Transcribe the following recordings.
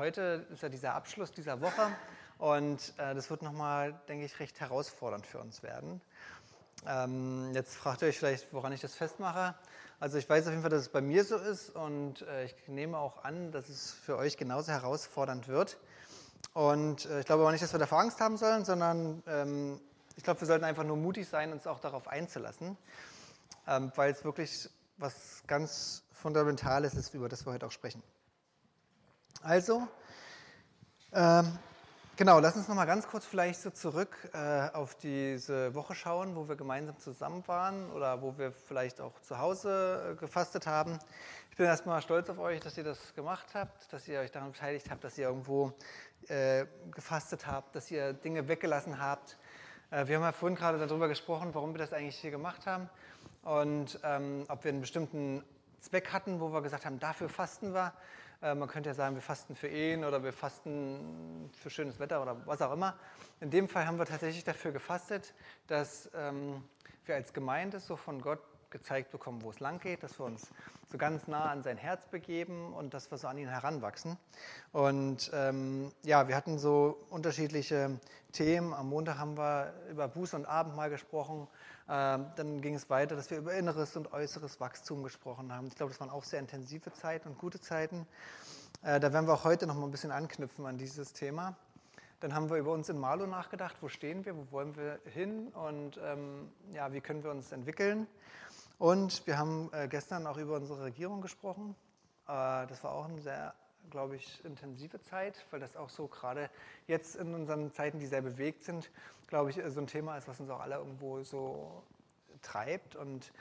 heute ist ja dieser Abschluss dieser Woche und äh, das wird nochmal, denke ich, recht herausfordernd für uns werden. Ähm, jetzt fragt ihr euch vielleicht, woran ich das festmache. Also ich weiß auf jeden Fall, dass es bei mir so ist und äh, ich nehme auch an, dass es für euch genauso herausfordernd wird. Und äh, ich glaube aber nicht, dass wir davor Angst haben sollen, sondern ähm, ich glaube, wir sollten einfach nur mutig sein, uns auch darauf einzulassen, ähm, weil es wirklich was ganz Fundamentales ist, über das wir heute auch sprechen. Also, ähm, genau, lass uns noch mal ganz kurz vielleicht so zurück äh, auf diese Woche schauen, wo wir gemeinsam zusammen waren oder wo wir vielleicht auch zu Hause äh, gefastet haben. Ich bin erstmal stolz auf euch, dass ihr das gemacht habt, dass ihr euch daran beteiligt habt, dass ihr irgendwo äh, gefastet habt, dass ihr Dinge weggelassen habt. Äh, wir haben ja vorhin gerade darüber gesprochen, warum wir das eigentlich hier gemacht haben und ähm, ob wir einen bestimmten Zweck hatten, wo wir gesagt haben, dafür fasten wir. Äh, man könnte ja sagen, wir fasten für Ehen oder wir fasten für schönes Wetter oder was auch immer. In dem Fall haben wir tatsächlich dafür gefastet, dass ähm, wir als Gemeinde so von Gott gezeigt bekommen, wo es lang geht, dass wir uns so ganz nah an sein Herz begeben und dass wir so an ihn heranwachsen. Und ähm, ja, wir hatten so unterschiedliche Themen. Am Montag haben wir über Buß- und Abendmahl gesprochen. Ähm, dann ging es weiter, dass wir über inneres und äußeres Wachstum gesprochen haben. Ich glaube, das waren auch sehr intensive Zeiten und gute Zeiten. Äh, da werden wir auch heute noch mal ein bisschen anknüpfen an dieses Thema. Dann haben wir über uns in Marlow nachgedacht, wo stehen wir, wo wollen wir hin und ähm, ja, wie können wir uns entwickeln. Und wir haben äh, gestern auch über unsere Regierung gesprochen. Äh, das war auch eine sehr, glaube ich, intensive Zeit, weil das auch so gerade jetzt in unseren Zeiten, die sehr bewegt sind, glaube ich, so ein Thema ist, was uns auch alle irgendwo so treibt. Und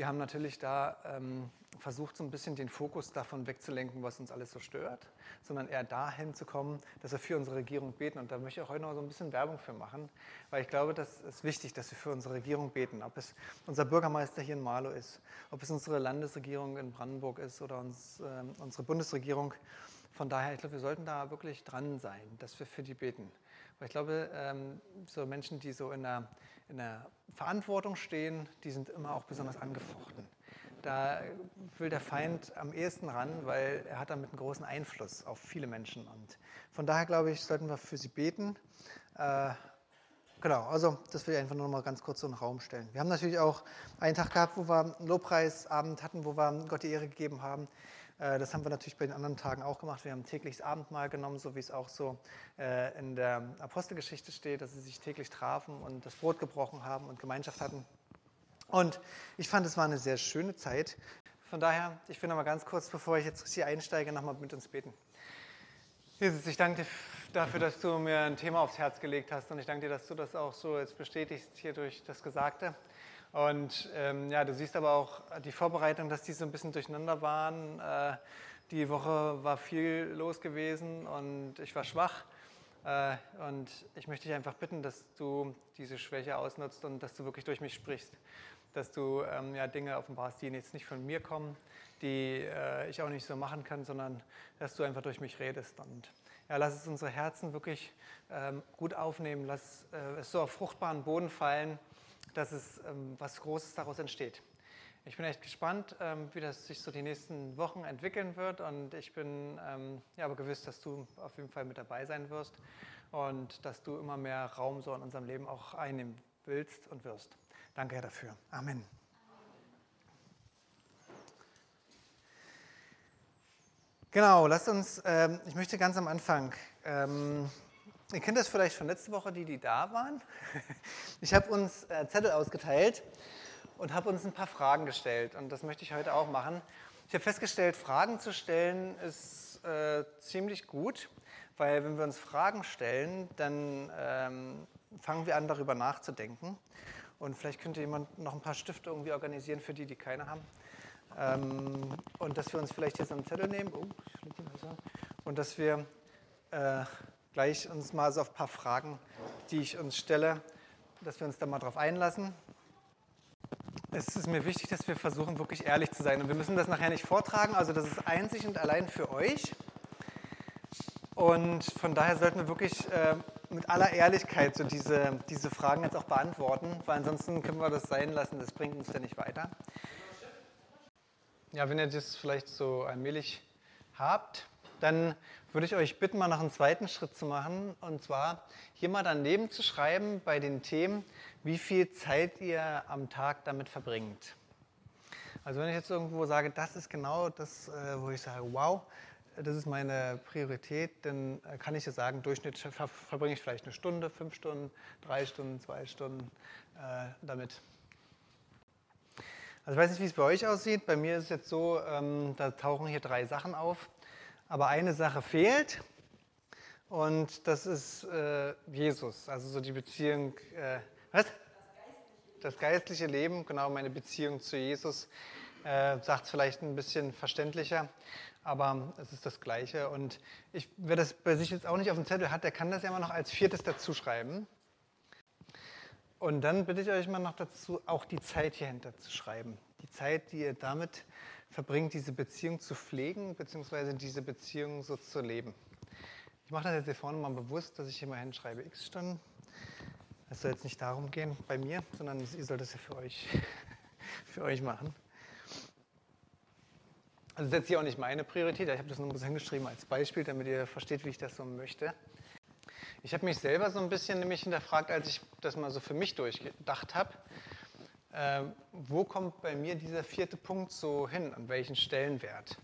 wir haben natürlich da ähm, versucht, so ein bisschen den Fokus davon wegzulenken, was uns alles so stört, sondern eher dahin zu kommen, dass wir für unsere Regierung beten. Und da möchte ich auch heute noch so ein bisschen Werbung für machen, weil ich glaube, das ist wichtig, dass wir für unsere Regierung beten. Ob es unser Bürgermeister hier in Marlow ist, ob es unsere Landesregierung in Brandenburg ist oder uns, äh, unsere Bundesregierung. Von daher, ich glaube, wir sollten da wirklich dran sein, dass wir für die beten. Weil ich glaube, ähm, so Menschen, die so in der, in der Verantwortung stehen, die sind immer auch besonders angefochten da will der Feind am ehesten ran, weil er hat damit einen großen Einfluss auf viele Menschen. Und von daher glaube ich, sollten wir für sie beten. Äh, genau, also das will ich einfach nur noch mal ganz kurz so in den Raum stellen. Wir haben natürlich auch einen Tag gehabt, wo wir einen Lobpreisabend hatten, wo wir Gott die Ehre gegeben haben. Äh, das haben wir natürlich bei den anderen Tagen auch gemacht. Wir haben tägliches Abendmahl genommen, so wie es auch so äh, in der Apostelgeschichte steht, dass sie sich täglich trafen und das Brot gebrochen haben und Gemeinschaft hatten. Und ich fand, es war eine sehr schöne Zeit. Von daher, ich will noch mal ganz kurz, bevor ich jetzt hier einsteige, noch mal mit uns beten. Jesus, ich danke dir dafür, dass du mir ein Thema aufs Herz gelegt hast und ich danke dir, dass du das auch so jetzt bestätigst hier durch das Gesagte. Und ähm, ja, du siehst aber auch die Vorbereitung, dass die so ein bisschen durcheinander waren. Äh, die Woche war viel los gewesen und ich war schwach. Äh, und ich möchte dich einfach bitten, dass du diese Schwäche ausnutzt und dass du wirklich durch mich sprichst dass du ähm, ja, Dinge offenbarst, die jetzt nicht von mir kommen, die äh, ich auch nicht so machen kann, sondern dass du einfach durch mich redest. Und ja, lass es unsere Herzen wirklich ähm, gut aufnehmen, lass äh, es so auf fruchtbaren Boden fallen, dass es ähm, was Großes daraus entsteht. Ich bin echt gespannt, ähm, wie das sich so die nächsten Wochen entwickeln wird und ich bin ähm, ja, aber gewiss, dass du auf jeden Fall mit dabei sein wirst und dass du immer mehr Raum so in unserem Leben auch einnehmen willst und wirst. Danke, Herr, dafür. Amen. Genau, lasst uns, ähm, ich möchte ganz am Anfang, ähm, ihr kennt das vielleicht von letzte Woche, die, die da waren. Ich habe uns äh, Zettel ausgeteilt und habe uns ein paar Fragen gestellt und das möchte ich heute auch machen. Ich habe festgestellt, Fragen zu stellen ist äh, ziemlich gut, weil wenn wir uns Fragen stellen, dann ähm, fangen wir an, darüber nachzudenken. Und vielleicht könnte jemand noch ein paar Stifte irgendwie organisieren für die, die keine haben. Ähm, und dass wir uns vielleicht jetzt einen Zettel nehmen. Oh, und dass wir äh, gleich uns mal so auf ein paar Fragen, die ich uns stelle, dass wir uns da mal drauf einlassen. Es ist mir wichtig, dass wir versuchen, wirklich ehrlich zu sein. Und wir müssen das nachher nicht vortragen. Also das ist einzig und allein für euch. Und von daher sollten wir wirklich äh, mit aller Ehrlichkeit so diese, diese Fragen jetzt auch beantworten, weil ansonsten können wir das sein lassen, das bringt uns ja nicht weiter. Ja, wenn ihr das vielleicht so allmählich habt, dann würde ich euch bitten, mal noch einen zweiten Schritt zu machen. Und zwar hier mal daneben zu schreiben bei den Themen, wie viel Zeit ihr am Tag damit verbringt. Also wenn ich jetzt irgendwo sage, das ist genau das, äh, wo ich sage, wow, das ist meine Priorität, dann äh, kann ich ja sagen, durchschnittlich verbringe ich vielleicht eine Stunde, fünf Stunden, drei Stunden, zwei Stunden äh, damit. Also ich weiß nicht, wie es bei euch aussieht. Bei mir ist es jetzt so, ähm, da tauchen hier drei Sachen auf. Aber eine Sache fehlt und das ist äh, Jesus, also so die Beziehung, äh, was? Das geistliche Leben, genau meine Beziehung zu Jesus, äh, sagt es vielleicht ein bisschen verständlicher, aber es ist das Gleiche. Und ich, wer das bei sich jetzt auch nicht auf dem Zettel hat, der kann das ja immer noch als viertes dazu schreiben. Und dann bitte ich euch mal noch dazu, auch die Zeit hierhinter zu schreiben. Die Zeit, die ihr damit verbringt, diese Beziehung zu pflegen, beziehungsweise diese Beziehung so zu leben. Ich mache das jetzt hier vorne mal bewusst, dass ich hier mal hinschreibe x Stunden. Es soll jetzt nicht darum gehen bei mir, sondern ihr sollt das ja für euch, für euch machen. Also das ist jetzt hier auch nicht meine Priorität, ich habe das nur ein bisschen hingeschrieben als Beispiel, damit ihr versteht, wie ich das so möchte. Ich habe mich selber so ein bisschen nämlich hinterfragt, als ich das mal so für mich durchgedacht habe. Äh, wo kommt bei mir dieser vierte Punkt so hin? An welchen Stellenwert?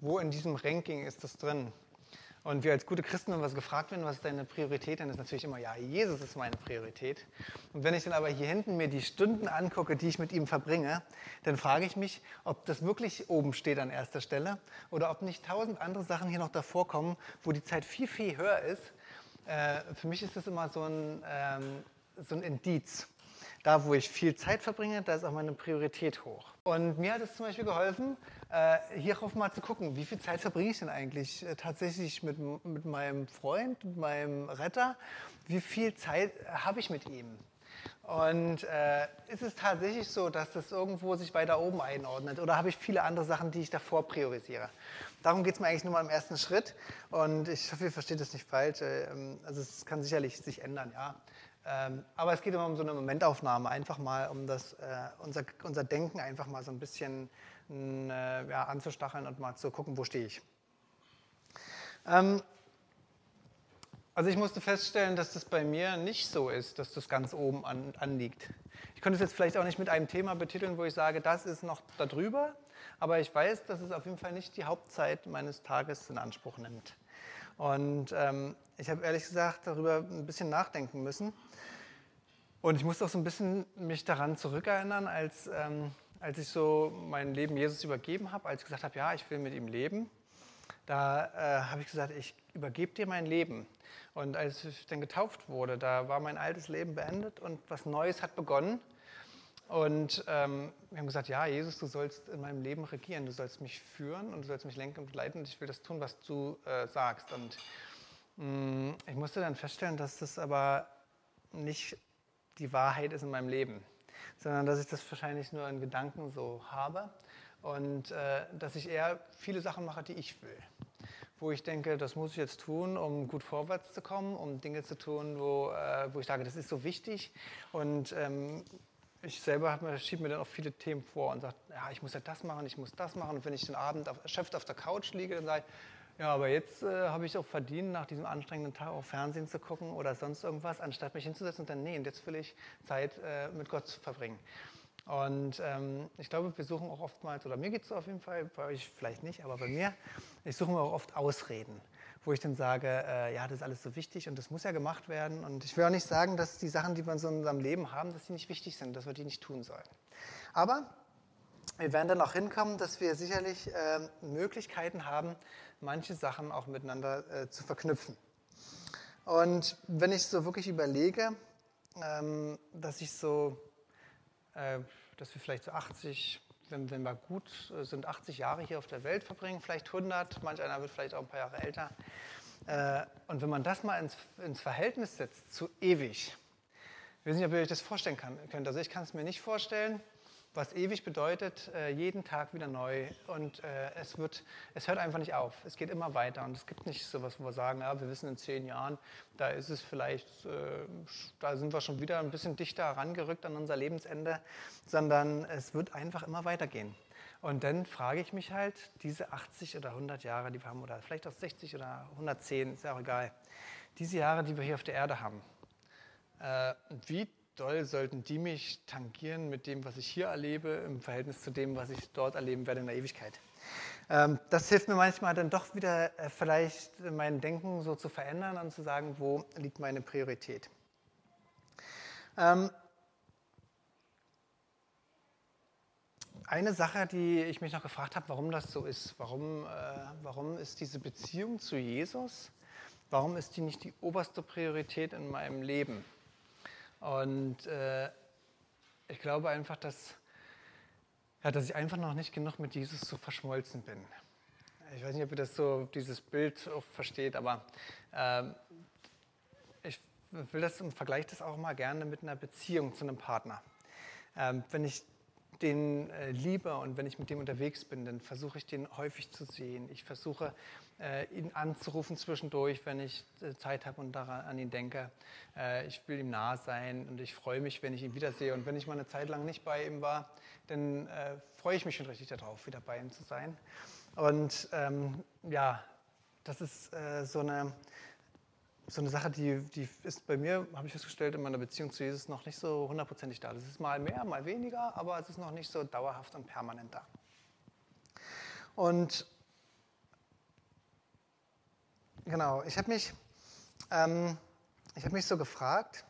Wo in diesem Ranking ist das drin? Und wir als gute Christen, wenn wir gefragt werden, was ist deine Priorität, dann ist natürlich immer, ja, Jesus ist meine Priorität. Und wenn ich dann aber hier hinten mir die Stunden angucke, die ich mit ihm verbringe, dann frage ich mich, ob das wirklich oben steht an erster Stelle oder ob nicht tausend andere Sachen hier noch davor kommen, wo die Zeit viel, viel höher ist äh, für mich ist das immer so ein, ähm, so ein Indiz. Da, wo ich viel Zeit verbringe, da ist auch meine Priorität hoch. Und mir hat es zum Beispiel geholfen, äh, hierauf mal zu gucken, wie viel Zeit verbringe ich denn eigentlich äh, tatsächlich mit, mit meinem Freund, mit meinem Retter? Wie viel Zeit habe ich mit ihm? Und äh, ist es tatsächlich so, dass das irgendwo sich weiter oben einordnet oder habe ich viele andere Sachen, die ich davor priorisiere? Darum geht es mir eigentlich nur mal im ersten Schritt und ich hoffe, ihr versteht das nicht falsch. Ähm, also es kann sicherlich sich ändern, ja. Ähm, aber es geht immer um so eine Momentaufnahme, einfach mal um das, äh, unser, unser Denken einfach mal so ein bisschen äh, ja, anzustacheln und mal zu gucken, wo stehe ich. Ähm, also ich musste feststellen, dass das bei mir nicht so ist, dass das ganz oben an, anliegt. Ich könnte es jetzt vielleicht auch nicht mit einem Thema betiteln, wo ich sage, das ist noch darüber, aber ich weiß, dass es auf jeden Fall nicht die Hauptzeit meines Tages in Anspruch nimmt. Und ähm, ich habe ehrlich gesagt darüber ein bisschen nachdenken müssen. Und ich musste auch so ein bisschen mich daran zurückerinnern, als, ähm, als ich so mein Leben Jesus übergeben habe, als ich gesagt habe, ja, ich will mit ihm leben. Da äh, habe ich gesagt, ich übergebe dir mein Leben. Und als ich dann getauft wurde, da war mein altes Leben beendet und was Neues hat begonnen. Und ähm, wir haben gesagt, ja, Jesus, du sollst in meinem Leben regieren, du sollst mich führen und du sollst mich lenken und leiten und ich will das tun, was du äh, sagst. Und mh, mm, ich musste dann feststellen, dass das aber nicht die Wahrheit ist in meinem Leben, sondern dass ich das wahrscheinlich nur in Gedanken so habe und äh, dass ich eher viele Sachen mache, die ich will wo ich denke, das muss ich jetzt tun, um gut vorwärts zu kommen, um Dinge zu tun, wo, äh, wo ich sage, das ist so wichtig. Und ähm, ich selber schiebe mir dann auch viele Themen vor und sage, ja, ich muss ja das machen, ich muss das machen. Und wenn ich den Abend auf, erschöpft auf der Couch liege, dann sage ich, ja, aber jetzt äh, habe ich auch verdient, nach diesem anstrengenden Tag auch Fernsehen zu gucken oder sonst irgendwas, anstatt mich hinzusetzen und dann, nee, und jetzt will ich Zeit äh, mit Gott zu verbringen. Und ähm, ich glaube, wir suchen auch oftmals, oder mir geht es auf jeden Fall, bei euch vielleicht nicht, aber bei mir, ich suche mir auch oft Ausreden, wo ich dann sage, äh, ja, das ist alles so wichtig und das muss ja gemacht werden. Und ich will auch nicht sagen, dass die Sachen, die wir in so unserem Leben haben, dass die nicht wichtig sind, dass wir die nicht tun sollen. Aber wir werden dann auch hinkommen, dass wir sicherlich äh, Möglichkeiten haben, manche Sachen auch miteinander äh, zu verknüpfen. Und wenn ich so wirklich überlege, ähm, dass ich so äh, dass wir vielleicht so 80, wenn, wenn wir gut äh, sind, 80 Jahre hier auf der Welt verbringen, vielleicht 100, manch einer wird vielleicht auch ein paar Jahre älter. Äh, und wenn man das mal ins, ins Verhältnis setzt zu ewig, ich weiß nicht, ob ihr euch das vorstellen könnt. Also ich kann es mir nicht vorstellen, was ewig bedeutet, äh, jeden Tag wieder neu. Und äh, es, wird, es hört einfach nicht auf. Es geht immer weiter. Und es gibt nicht so was, wo wir sagen, ja, wir wissen in zehn Jahren, da ist es vielleicht, äh, da sind wir schon wieder ein bisschen dichter herangerückt an unser Lebensende, sondern es wird einfach immer weitergehen. Und dann frage ich mich halt, diese 80 oder 100 Jahre, die wir haben, oder vielleicht auch 60 oder 110, ist ja auch egal, diese Jahre, die wir hier auf der Erde haben, wie doll sollten die mich tangieren mit dem, was ich hier erlebe, im Verhältnis zu dem, was ich dort erleben werde in der Ewigkeit? Ähm, das hilft mir manchmal dann doch wieder äh, vielleicht mein Denken so zu verändern und zu sagen, wo liegt meine Priorität. Ähm, eine Sache, die ich mich noch gefragt habe, warum das so ist. Warum, äh, warum ist diese Beziehung zu Jesus, warum ist die nicht die oberste Priorität in meinem Leben? Und äh, ich glaube einfach, dass, ja, dass ich einfach noch nicht genug mit Jesus so verschmolzen bin. Ich weiß nicht, ob ihr das so, dieses Bild auch versteht, aber äh, ich will das und vergleiche das auch mal gerne mit einer Beziehung zu einem Partner. Ähm, wenn ich den äh, liebe und wenn ich mit dem unterwegs bin, dann versuche ich den häufig zu sehen. Ich versuche äh, ihn anzurufen zwischendurch, wenn ich äh, Zeit habe und daran, an ihn denke. Äh, ich will ihm nah sein und ich freue mich, wenn ich ihn wiedersehe. Und wenn ich mal eine Zeit lang nicht bei ihm war, dann äh, freue ich mich schon richtig darauf, wieder bei ihm zu sein. Und ähm, ja, das ist äh, so eine so eine Sache, die, die ist bei mir, habe ich festgestellt, in meiner Beziehung zu Jesus noch nicht so hundertprozentig da. Das ist mal mehr, mal weniger, aber es ist noch nicht so dauerhaft und permanent da. Und genau, ich habe mich, ähm, hab mich so gefragt,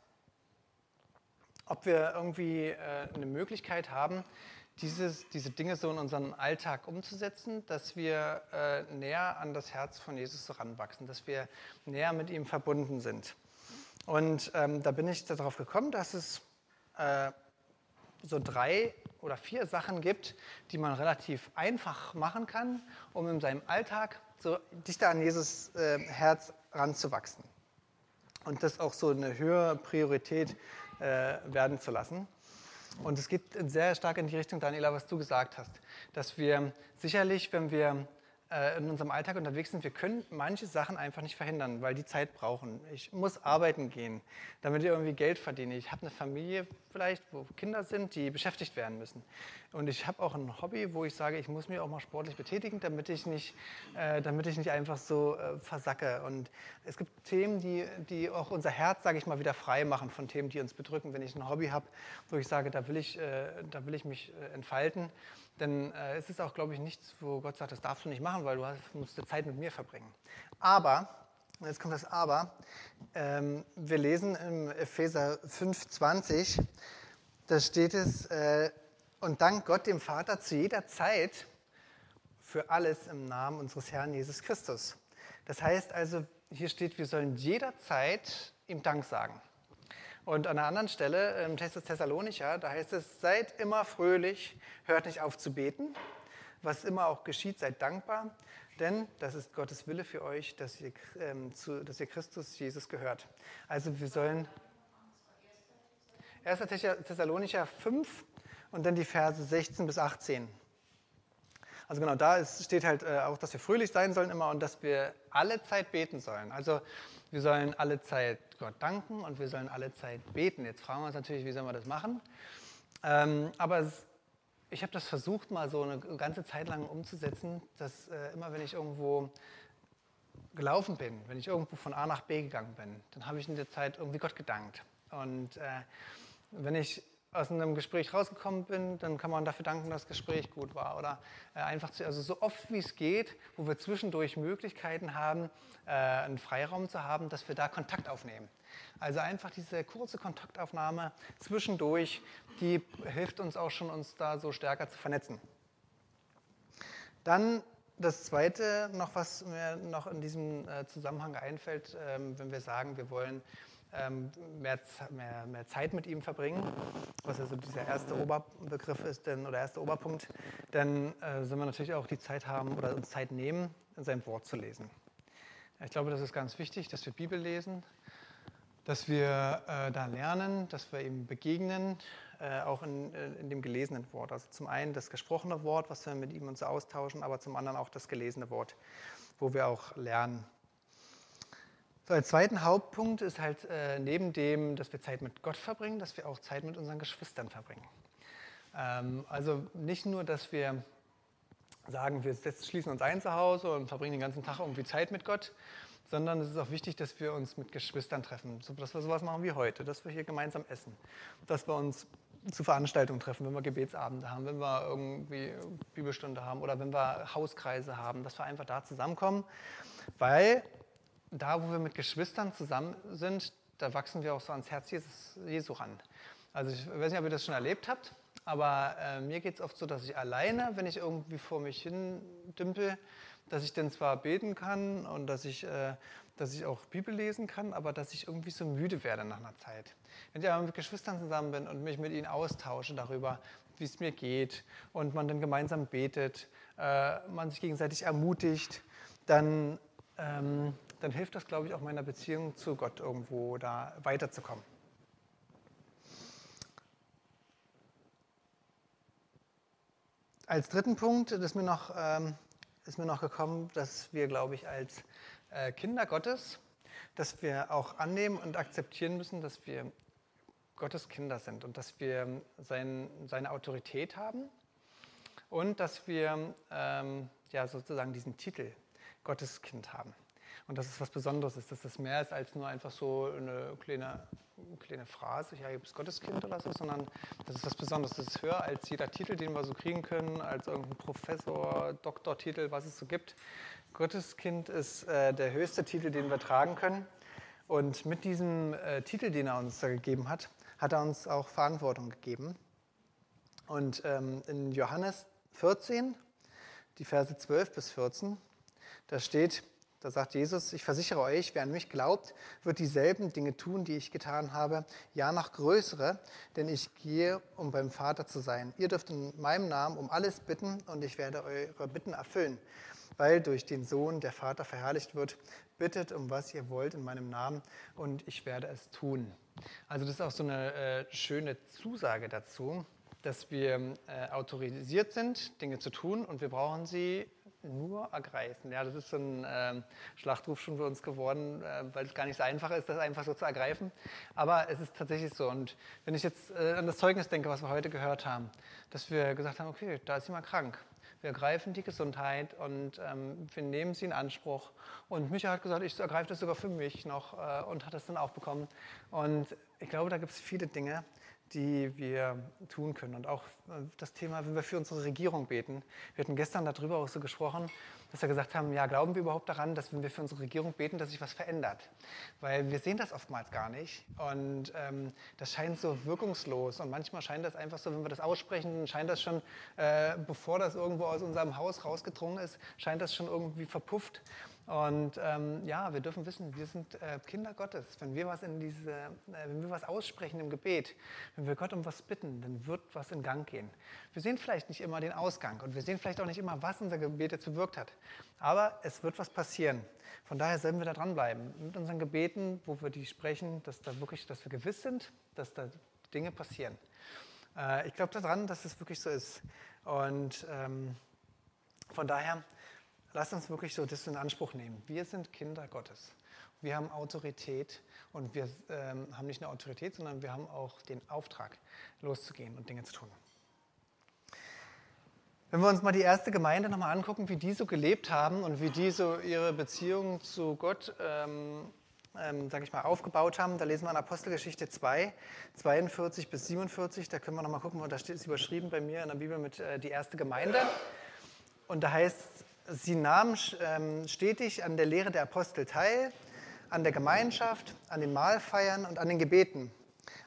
ob wir irgendwie äh, eine Möglichkeit haben, dieses, diese Dinge so in unseren Alltag umzusetzen, dass wir äh, näher an das Herz von Jesus heranwachsen, dass wir näher mit ihm verbunden sind. Und ähm, da bin ich darauf gekommen, dass es äh, so drei oder vier Sachen gibt, die man relativ einfach machen kann, um in seinem Alltag so dichter an Jesus äh, Herz ranzuwachsen. Und das auch so eine höhere Priorität äh, werden zu lassen. Und es geht sehr stark in die Richtung, Daniela, was du gesagt hast, dass wir sicherlich, wenn wir in unserem Alltag unterwegs sind, wir können manche Sachen einfach nicht verhindern, weil die Zeit brauchen. Ich muss arbeiten gehen, damit ich irgendwie Geld verdiene. Ich habe eine Familie vielleicht, wo Kinder sind, die beschäftigt werden müssen. Und ich habe auch ein Hobby, wo ich sage, ich muss mich auch mal sportlich betätigen, damit ich nicht, äh, damit ich nicht einfach so äh, versacke. Und es gibt Themen, die, die auch unser Herz, sage ich mal, wieder frei machen von Themen, die uns bedrücken. Wenn ich ein Hobby habe, wo ich sage, da will ich, äh, da will ich mich äh, entfalten, denn äh, es ist auch, glaube ich, nichts, wo Gott sagt, das darfst du nicht machen, weil du hast, musst Zeit mit mir verbringen. Aber, jetzt kommt das Aber, ähm, wir lesen im Epheser 5,20, da steht es, äh, und dank Gott dem Vater zu jeder Zeit für alles im Namen unseres Herrn Jesus Christus. Das heißt also, hier steht, wir sollen jederzeit ihm Dank sagen. Und an einer anderen Stelle, im Text des Thessalonicher, da heißt es, seid immer fröhlich, hört nicht auf zu beten. Was immer auch geschieht, seid dankbar, denn das ist Gottes Wille für euch, dass ihr, ähm, zu, dass ihr Christus Jesus gehört. Also wir sollen 1. Thessalonicher 5 und dann die Verse 16 bis 18. Also genau, da ist, steht halt äh, auch, dass wir fröhlich sein sollen immer und dass wir alle Zeit beten sollen. Also wir sollen alle Zeit Gott danken und wir sollen alle Zeit beten. Jetzt fragen wir uns natürlich, wie sollen wir das machen? Ähm, aber es, ich habe das versucht, mal so eine ganze Zeit lang umzusetzen, dass äh, immer, wenn ich irgendwo gelaufen bin, wenn ich irgendwo von A nach B gegangen bin, dann habe ich in der Zeit irgendwie Gott gedankt. Und äh, wenn ich aus einem Gespräch rausgekommen bin, dann kann man dafür danken, dass das Gespräch gut war. Oder äh, einfach, zu, also so oft wie es geht, wo wir zwischendurch Möglichkeiten haben, äh, einen Freiraum zu haben, dass wir da Kontakt aufnehmen. Also einfach diese kurze Kontaktaufnahme zwischendurch, die hilft uns auch schon, uns da so stärker zu vernetzen. Dann das Zweite, noch was mir noch in diesem äh, Zusammenhang einfällt, ähm, wenn wir sagen, wir wollen mehr, mehr, mehr, Zeit mit ihm verbringen, was also dieser erste Oberbegriff ist, denn, oder erste Oberpunkt, dann äh, sollen wir natürlich auch die Zeit haben oder uns Zeit nehmen, in seinem Wort zu lesen. Ich glaube, das ist ganz wichtig, dass wir Bibel lesen, dass wir äh, da lernen, dass wir ihm begegnen, äh, auch in, äh, in, dem gelesenen Wort. Also zum einen das gesprochene Wort, was wir mit ihm uns austauschen, aber zum anderen auch das gelesene Wort, wo wir auch lernen. So, als zweiten Hauptpunkt ist halt äh, neben dem, dass wir Zeit mit Gott verbringen, dass wir auch Zeit mit unseren Geschwistern verbringen. Ähm, also nicht nur, dass wir sagen, wir schließen uns ein zu Hause und verbringen den ganzen Tag irgendwie Zeit mit Gott, sondern es ist auch wichtig, dass wir uns mit Geschwistern treffen, dass wir sowas machen wie heute, dass wir hier gemeinsam essen, dass wir uns zu Veranstaltungen treffen, wenn wir Gebetsabende haben, wenn wir irgendwie Bibelstunde haben oder wenn wir Hauskreise haben, dass wir einfach da zusammenkommen, weil da, wo wir mit Geschwistern zusammen sind, da wachsen wir auch so ans Herz Jesus, Jesu ran. Also ich weiß nicht, ob ihr das schon erlebt habt, aber äh, mir geht es oft so, dass ich alleine, wenn ich irgendwie vor mich hin dümpel, dass ich dann zwar beten kann und dass ich, äh, dass ich auch Bibel lesen kann, aber dass ich irgendwie so müde werde nach einer Zeit. Wenn ich aber mit Geschwistern zusammen bin und mich mit ihnen austausche darüber, wie es mir geht und man dann gemeinsam betet, äh, man sich gegenseitig ermutigt, dann, ähm, dann hilft das, glaube ich, auch meiner Beziehung zu Gott irgendwo da weiterzukommen. Als dritten Punkt ist mir noch ähm, ist mir noch gekommen, dass wir, glaube ich, als äh, Kinder Gottes, dass wir auch annehmen und akzeptieren müssen, dass wir Gottes Kinder sind und dass wir sein, seine Autorität haben und dass wir ähm, ja, sozusagen diesen Titel Gottes Kind haben. Und dass es was Besonderes ist, dass das mehr ist als nur einfach so eine kleine kleine Phrase, ja, du bist Gotteskind oder so, sondern das ist was Besonderes. Das ist höher als jeder Titel, den wir so kriegen können, als irgendein Professor, Doktortitel, was es so gibt. Gotteskind ist äh, der höchste Titel, den wir tragen können. Und mit diesem äh, Titel, den er uns da gegeben hat, hat er uns auch Verantwortung gegeben. Und ähm, in Johannes 14, die Verse 12 bis 14, da steht, da sagt Jesus, ich versichere euch, wer an mich glaubt, wird dieselben Dinge tun, die ich getan habe, ja noch größere, denn ich gehe, um beim Vater zu sein. Ihr dürft in meinem Namen um alles bitten und ich werde eure Bitten erfüllen, weil durch den Sohn der Vater verherrlicht wird. Bittet um was ihr wollt in meinem Namen und ich werde es tun. Also das ist auch so eine äh, schöne Zusage dazu, dass wir äh, autorisiert sind, Dinge zu tun und wir brauchen sie nur ergreifen. Ja, das ist so ein äh, Schlachtruf schon für uns geworden, äh, weil es gar nicht so einfach ist, das einfach so zu ergreifen. Aber es ist tatsächlich so. Und wenn ich jetzt äh, an das Zeugnis denke, was wir heute gehört haben, dass wir gesagt haben, okay, da ist jemand krank. Wir ergreifen die Gesundheit und ähm, wir nehmen sie in Anspruch. Und Micha hat gesagt, ich ergreife das sogar für mich noch äh, und hat das dann auch bekommen. Und ich glaube, da gibt es viele Dinge, die wir tun können. Und auch äh, das Thema, wenn wir für unsere Regierung beten. Wir hatten gestern darüber auch so gesprochen, dass wir gesagt haben, ja, glauben wir überhaupt daran, dass wenn wir für unsere Regierung beten, dass sich was verändert? Weil wir sehen das oftmals gar nicht. Und ähm, das scheint so wirkungslos. Und manchmal scheint das einfach so, wenn wir das aussprechen, scheint das schon, äh, bevor das irgendwo aus unserem Haus rausgedrungen ist, scheint das schon irgendwie verpufft. Und ähm, ja, wir dürfen wissen, wir sind äh, Kinder Gottes. Wenn wir was in diese, äh, wenn wir was aussprechen im Gebet, wenn wir Gott um was bitten, dann wird was in Gang gehen. Wir sehen vielleicht nicht immer den Ausgang und wir sehen vielleicht auch nicht immer, was unser Gebet jetzt bewirkt hat. Aber es wird was passieren. Von daher sollten wir da dranbleiben mit unseren Gebeten, wo wir die sprechen, dass da wirklich, dass wir gewiss sind, dass da Dinge passieren. Äh, ich glaube daran, dass es wirklich so ist. Und ähm, von daher lasst uns wirklich so das in Anspruch nehmen. Wir sind Kinder Gottes. Wir haben Autorität und wir ähm, haben nicht nur Autorität, sondern wir haben auch den Auftrag, loszugehen und Dinge zu tun. Wenn wir uns mal die erste Gemeinde nochmal angucken, wie die so gelebt haben und wie die so ihre Beziehung zu Gott, ähm, ähm, sage ich mal, aufgebaut haben, da lesen wir in Apostelgeschichte 2, 42 bis 47, da können wir nochmal gucken, da steht es überschrieben bei mir in der Bibel mit äh, die erste Gemeinde. Und da heißt es, Sie nahmen ähm, stetig an der Lehre der Apostel teil, an der Gemeinschaft, an den Mahlfeiern und an den Gebeten.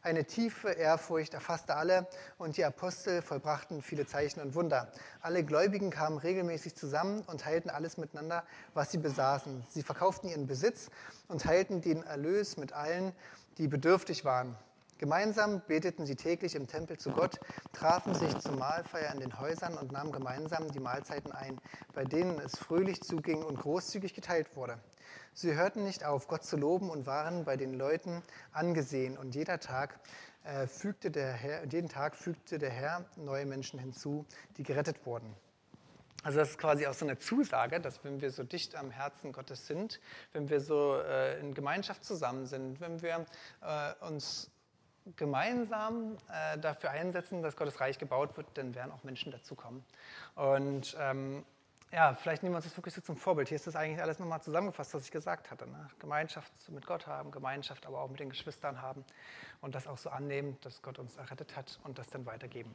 Eine tiefe Ehrfurcht erfasste alle und die Apostel vollbrachten viele Zeichen und Wunder. Alle Gläubigen kamen regelmäßig zusammen und teilten alles miteinander, was sie besaßen. Sie verkauften ihren Besitz und teilten den Erlös mit allen, die bedürftig waren. Gemeinsam beteten sie täglich im Tempel zu Gott, trafen sich zur Mahlfeier in den Häusern und nahmen gemeinsam die Mahlzeiten ein, bei denen es fröhlich zuging und großzügig geteilt wurde. Sie hörten nicht auf, Gott zu loben und waren bei den Leuten angesehen. Und jeder Tag, äh, fügte der Herr, jeden Tag fügte der Herr neue Menschen hinzu, die gerettet wurden. Also das ist quasi auch so eine Zusage, dass wenn wir so dicht am Herzen Gottes sind, wenn wir so äh, in Gemeinschaft zusammen sind, wenn wir äh, uns gemeinsam äh, dafür einsetzen, dass Gottes Reich gebaut wird, dann werden auch Menschen dazukommen. Und ähm, ja, vielleicht nehmen wir uns das wirklich so zum Vorbild. Hier ist das eigentlich alles nochmal zusammengefasst, was ich gesagt hatte. Ne? Gemeinschaft mit Gott haben, Gemeinschaft aber auch mit den Geschwistern haben und das auch so annehmen, dass Gott uns errettet hat und das dann weitergeben.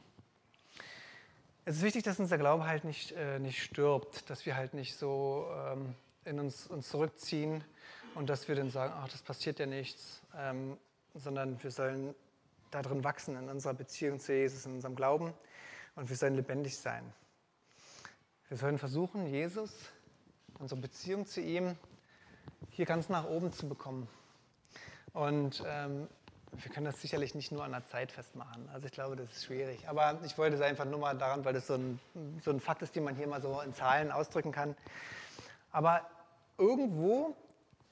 Es ist wichtig, dass unser Glaube halt nicht, äh, nicht stirbt, dass wir halt nicht so ähm, in uns, uns zurückziehen und dass wir dann sagen, ach, das passiert ja nichts, ähm, sondern wir sollen darin wachsen in unserer Beziehung zu Jesus, in unserem Glauben und wir sollen lebendig sein. Wir sollen versuchen, Jesus, unsere Beziehung zu ihm, hier ganz nach oben zu bekommen. Und ähm, wir können das sicherlich nicht nur an der Zeit festmachen. Also ich glaube, das ist schwierig. Aber ich wollte es einfach nur mal daran, weil das so ein, so ein Fakt ist, den man hier mal so in Zahlen ausdrücken kann. Aber irgendwo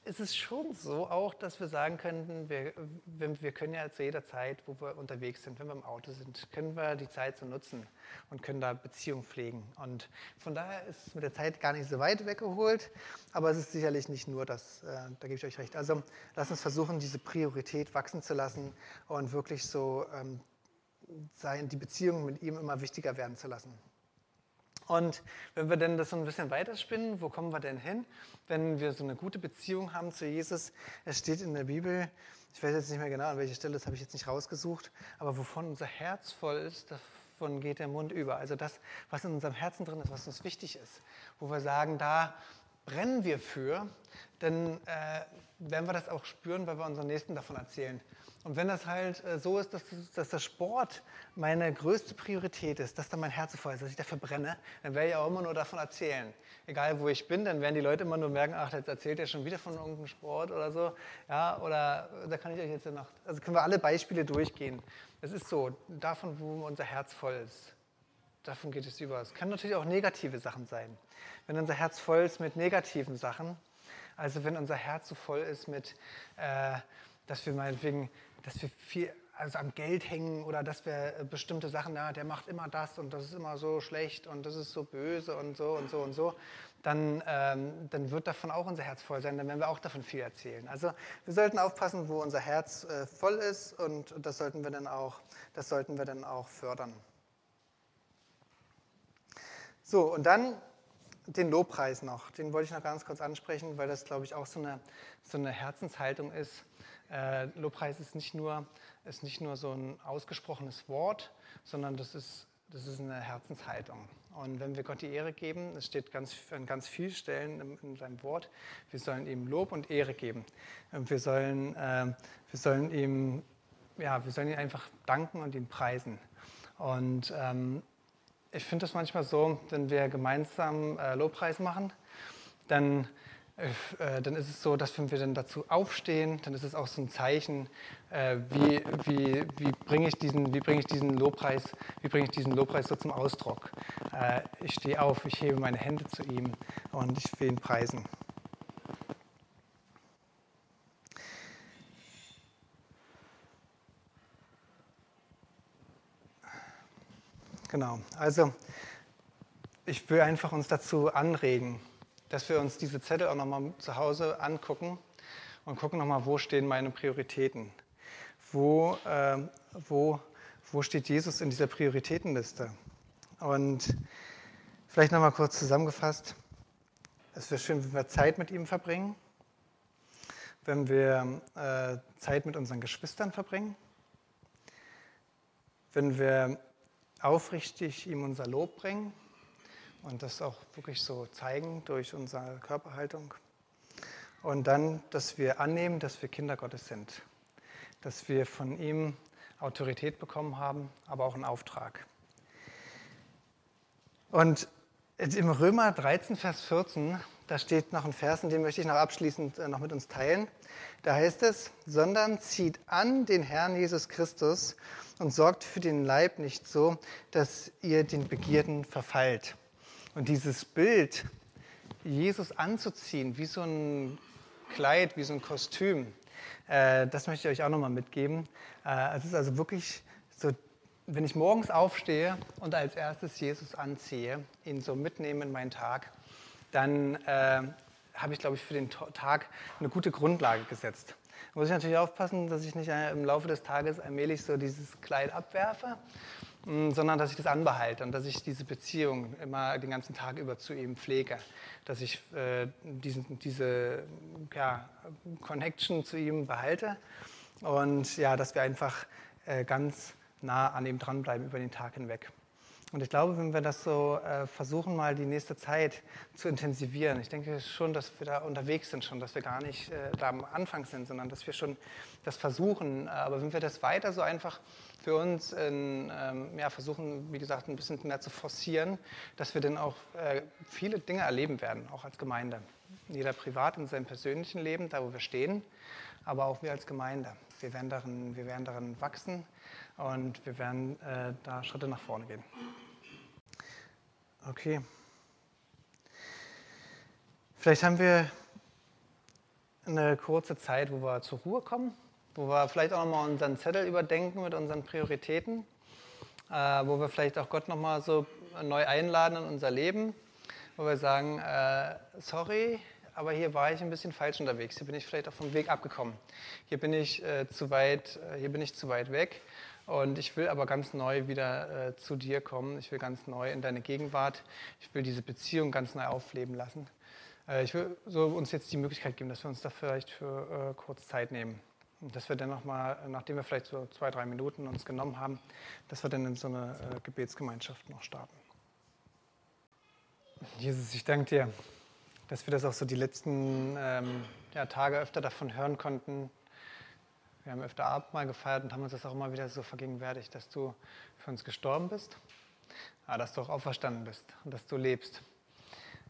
ist es schon so auch, dass wir sagen könnten, wir, wir können ja zu jeder Zeit, wo wir unterwegs sind, wenn wir im Auto sind, können wir die Zeit so nutzen und können da Beziehung pflegen. Und von daher ist es mit der Zeit gar nicht so weit weggeholt, aber es ist sicherlich nicht nur das, äh, da gebe ich euch recht. Also lasst uns versuchen, diese Priorität wachsen zu lassen und wirklich so ähm, sein, die Beziehung mit ihm immer wichtiger werden zu lassen. Und wenn wir denn das so ein bisschen weiterspinnen, wo kommen wir denn hin, wenn wir so eine gute Beziehung haben zu Jesus? Es steht in der Bibel, ich weiß jetzt nicht mehr genau, an welcher Stelle, das habe ich jetzt nicht rausgesucht, aber wovon unser Herz voll ist, davon geht der Mund über. Also das, was in unserem Herzen drin ist, was uns wichtig ist, wo wir sagen, da brennen wir für, dann äh, werden wir das auch spüren, weil wir unseren Nächsten davon erzählen. Und wenn das halt äh, so ist, dass, dass der Sport meine größte Priorität ist, dass da mein Herz voll ist, dass ich dafür brenne, dann werde ich auch immer nur davon erzählen. Egal wo ich bin, dann werden die Leute immer nur merken, ach, jetzt erzählt er schon wieder von irgendeinem Sport oder so. Ja, oder da kann ich euch jetzt noch, also können wir alle Beispiele durchgehen. Es ist so, davon, wo unser Herz voll ist. Davon geht es über. Es können natürlich auch negative Sachen sein. Wenn unser Herz voll ist mit negativen Sachen, also wenn unser Herz so voll ist mit, äh, dass wir meinetwegen dass wir viel also am Geld hängen oder dass wir äh, bestimmte Sachen, ja, der macht immer das und das ist immer so schlecht und das ist so böse und so und so und so, dann, ähm, dann wird davon auch unser Herz voll sein, dann werden wir auch davon viel erzählen. Also wir sollten aufpassen, wo unser Herz äh, voll ist und das sollten wir dann auch, das sollten wir dann auch fördern. So, und dann den Lobpreis noch, den wollte ich noch ganz kurz ansprechen, weil das, glaube ich, auch so eine, so eine Herzenshaltung ist äh, Lobpreis ist nicht, nur, ist nicht nur so ein ausgesprochenes Wort, sondern das ist, das ist eine Herzenshaltung. Und wenn wir Gott die Ehre geben, es steht ganz, an ganz vielen Stellen in, in seinem Wort, wir sollen ihm Lob und Ehre geben. Wir sollen, äh, wir sollen ihm, ja, wir sollen ihm einfach danken und ihn preisen. Und ähm, ich finde das manchmal so, wenn wir gemeinsam äh, Lobpreis machen, dann äh, dann ist es so, dass wenn wir dann dazu aufstehen, dann ist es auch so ein Zeichen, äh, wie, wie, wie bringe ich, diesen, ich diesen Lobpreis, wie bringe ich diesen Lobpreis so zum Ausdruck. Äh, ich stehe auf, ich hebe meine Hände zu ihm und ich will ihn preisen. Genau, also ich will einfach uns dazu anregen, dass wir uns diese Zettel auch nochmal zu Hause angucken und gucken nochmal, wo stehen meine Prioritäten. Wo, äh, wo, wo steht Jesus in dieser Prioritätenliste? Und vielleicht nochmal kurz zusammengefasst, es wäre schön, wenn wir Zeit mit ihm verbringen, wenn wir äh, Zeit mit unseren Geschwistern verbringen, wenn wir aufrichtig ihm unser Lob bringen und das auch wirklich so zeigen durch unsere Körperhaltung. Und dann, dass wir annehmen, dass wir Kinder Gottes sind, dass wir von ihm Autorität bekommen haben, aber auch einen Auftrag. Und im Römer 13, Vers 14, da steht noch ein Vers, den möchte ich noch abschließend äh, noch mit uns teilen. Da heißt es, sondern zieht an den Herrn Jesus Christus und sorgt für den Leib nicht so, dass ihr den Begierden verfallt. Und dieses Bild, Jesus anzuziehen, wie so ein Kleid, wie so ein Kostüm, äh, das möchte ich euch auch nochmal mitgeben. Äh, es ist also wirklich so, wenn ich morgens aufstehe und als erstes Jesus anziehe, ihn so mitnehme in meinen Tag, dann äh, habe ich, glaube ich, für den Tag eine gute Grundlage gesetzt. muss ich natürlich aufpassen, dass ich nicht im Laufe des Tages allmählich so dieses Kleid abwerfe, sondern dass ich das anbehalte und dass ich diese Beziehung immer den ganzen Tag über zu ihm pflege. Dass ich äh, diesen, diese ja, Connection zu ihm behalte und ja, dass wir einfach äh, ganz nah an ihm dranbleiben über den Tag hinweg. Und ich glaube, wenn wir das so äh, versuchen, mal die nächste Zeit zu intensivieren, ich denke schon, dass wir da unterwegs sind schon, dass wir gar nicht äh, da am Anfang sind, sondern dass wir schon das versuchen. Aber wenn wir das weiter so einfach für uns in, ähm, ja, versuchen, wie gesagt, ein bisschen mehr zu forcieren, dass wir dann auch äh, viele Dinge erleben werden, auch als Gemeinde. Jeder privat in seinem persönlichen Leben, da wo wir stehen, aber auch wir als Gemeinde. Wir werden darin, wir werden darin wachsen und wir werden äh, da Schritte nach vorne gehen. Okay. Vielleicht haben wir eine kurze Zeit, wo wir zur Ruhe kommen, wo wir vielleicht auch nochmal unseren Zettel überdenken mit unseren Prioritäten, äh, wo wir vielleicht auch Gott nochmal so neu einladen in unser Leben, wo wir sagen, äh, sorry, aber hier war ich ein bisschen falsch unterwegs. Hier bin ich vielleicht auch vom Weg abgekommen. Hier bin ich äh, zu weit, äh, hier bin ich zu weit weg. Und ich will aber ganz neu wieder äh, zu dir kommen. Ich will ganz neu in deine Gegenwart. Ich will diese Beziehung ganz neu aufleben lassen. Äh, ich will so uns jetzt die Möglichkeit geben, dass wir uns da vielleicht für äh, kurz Zeit nehmen. Und dass wir dann nochmal, nachdem wir vielleicht so zwei, drei Minuten uns genommen haben, dass wir dann in so eine äh, Gebetsgemeinschaft noch starten. Jesus, ich danke dir dass wir das auch so die letzten ähm, ja, Tage öfter davon hören konnten. Wir haben öfter Abendmahl gefeiert und haben uns das auch immer wieder so vergegenwärtigt, dass du für uns gestorben bist, aber dass du auch auferstanden bist und dass du lebst.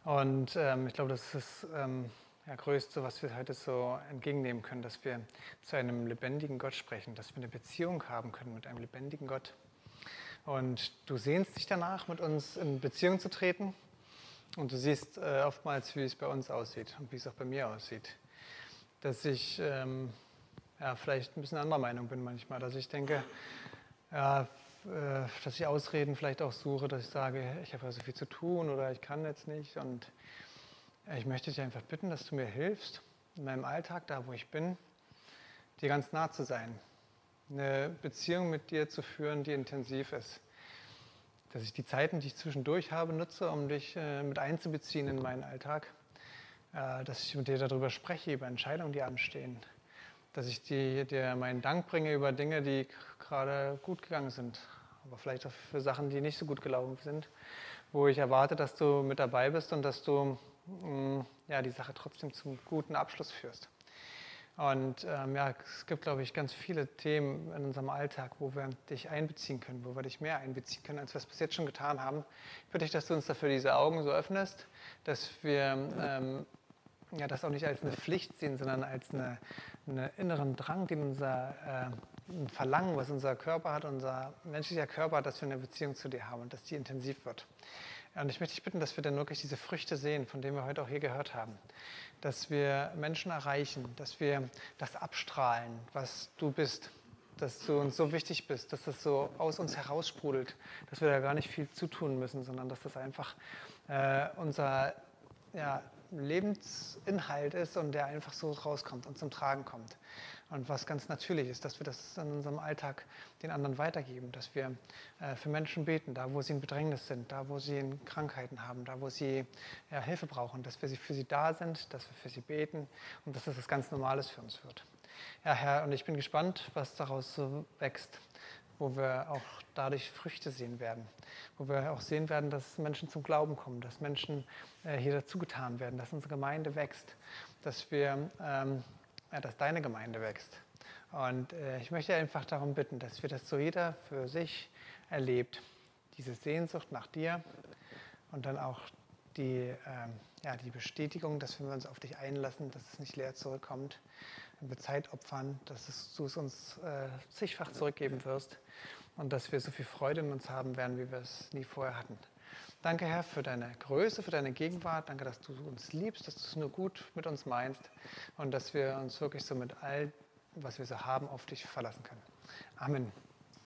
Und ähm, ich glaube, das ist das ähm, ja, Größte, was wir heute so entgegennehmen können, dass wir zu einem lebendigen Gott sprechen, dass wir eine Beziehung haben können mit einem lebendigen Gott. Und du sehnst dich danach, mit uns in Beziehung zu treten. Und du siehst äh, oftmals, wie es bei uns aussieht und wie es auch bei mir aussieht. Dass ich ähm, ja, vielleicht ein bisschen anderer Meinung bin manchmal, dass ich denke, ja, äh, dass ich Ausreden vielleicht auch suche, dass ich sage, ich habe ja so viel zu tun oder ich kann jetzt nicht. Und ich möchte dich einfach bitten, dass du mir hilfst, in meinem Alltag, da wo ich bin, dir ganz nah zu sein. Eine Beziehung mit dir zu führen, die intensiv ist dass ich die Zeiten, die ich zwischendurch habe, nutze, um dich äh, mit einzubeziehen in meinen Alltag. Äh, dass ich mit dir darüber spreche, über Entscheidungen, die anstehen. Dass ich dir, dir meinen Dank bringe über Dinge, die gerade gut gegangen sind, aber vielleicht auch für Sachen, die nicht so gut gelaufen sind, wo ich erwarte, dass du mit dabei bist und dass du mh, mm, ja, die Sache trotzdem zum guten Abschluss führst. Und ähm, ja, es gibt, glaube ich, ganz viele Themen in unserem Alltag, wo wir dich einbeziehen können, wo wir dich mehr einbeziehen können, als wir es bis jetzt schon getan haben. Ich bitte dich, dass du uns dafür diese Augen so öffnest, dass wir ähm, ja, das auch nicht als eine Pflicht sehen, sondern als einen eine inneren Drang, den unser äh, ein Verlangen, was unser Körper hat, unser menschlicher Körper hat, dass wir eine Beziehung zu dir haben und dass die intensiv wird. Und ich möchte dich bitten, dass wir dann wirklich diese Früchte sehen, von denen wir heute auch hier gehört haben. Dass wir Menschen erreichen, dass wir das abstrahlen, was du bist, dass du uns so wichtig bist, dass das so aus uns heraussprudelt, dass wir da gar nicht viel zutun müssen, sondern dass das einfach äh, unser ja, Lebensinhalt ist und der einfach so rauskommt und zum Tragen kommt. Und was ganz natürlich ist, dass wir das in unserem Alltag den anderen weitergeben, dass wir äh, für Menschen beten, da wo sie in Bedrängnis sind, da wo sie Krankheiten haben, da wo sie ja, Hilfe brauchen, dass wir für sie da sind, dass wir für sie beten und dass das was ganz Normales für uns wird. Ja, Herr, und ich bin gespannt, was daraus so wächst, wo wir auch dadurch Früchte sehen werden, wo wir auch sehen werden, dass Menschen zum Glauben kommen, dass Menschen äh, hier dazugetan werden, dass unsere Gemeinde wächst, dass wir ähm, ja, dass deine Gemeinde wächst. Und äh, ich möchte einfach darum bitten, dass wir das so jeder für sich erlebt, diese Sehnsucht nach dir und dann auch die, ähm, ja, die Bestätigung, dass wir uns auf dich einlassen, dass es nicht leer zurückkommt, wenn wir Zeit opfern, dass es, du es uns äh, zigfach zurückgeben wirst und dass wir so viel Freude in uns haben werden, wie wir es nie vorher hatten. Danke, Herr, für deine Größe, für deine Gegenwart. Danke, dass du uns liebst, dass du es nur gut mit uns meinst und dass wir uns wirklich so mit all, was wir so haben, auf dich verlassen können. Amen.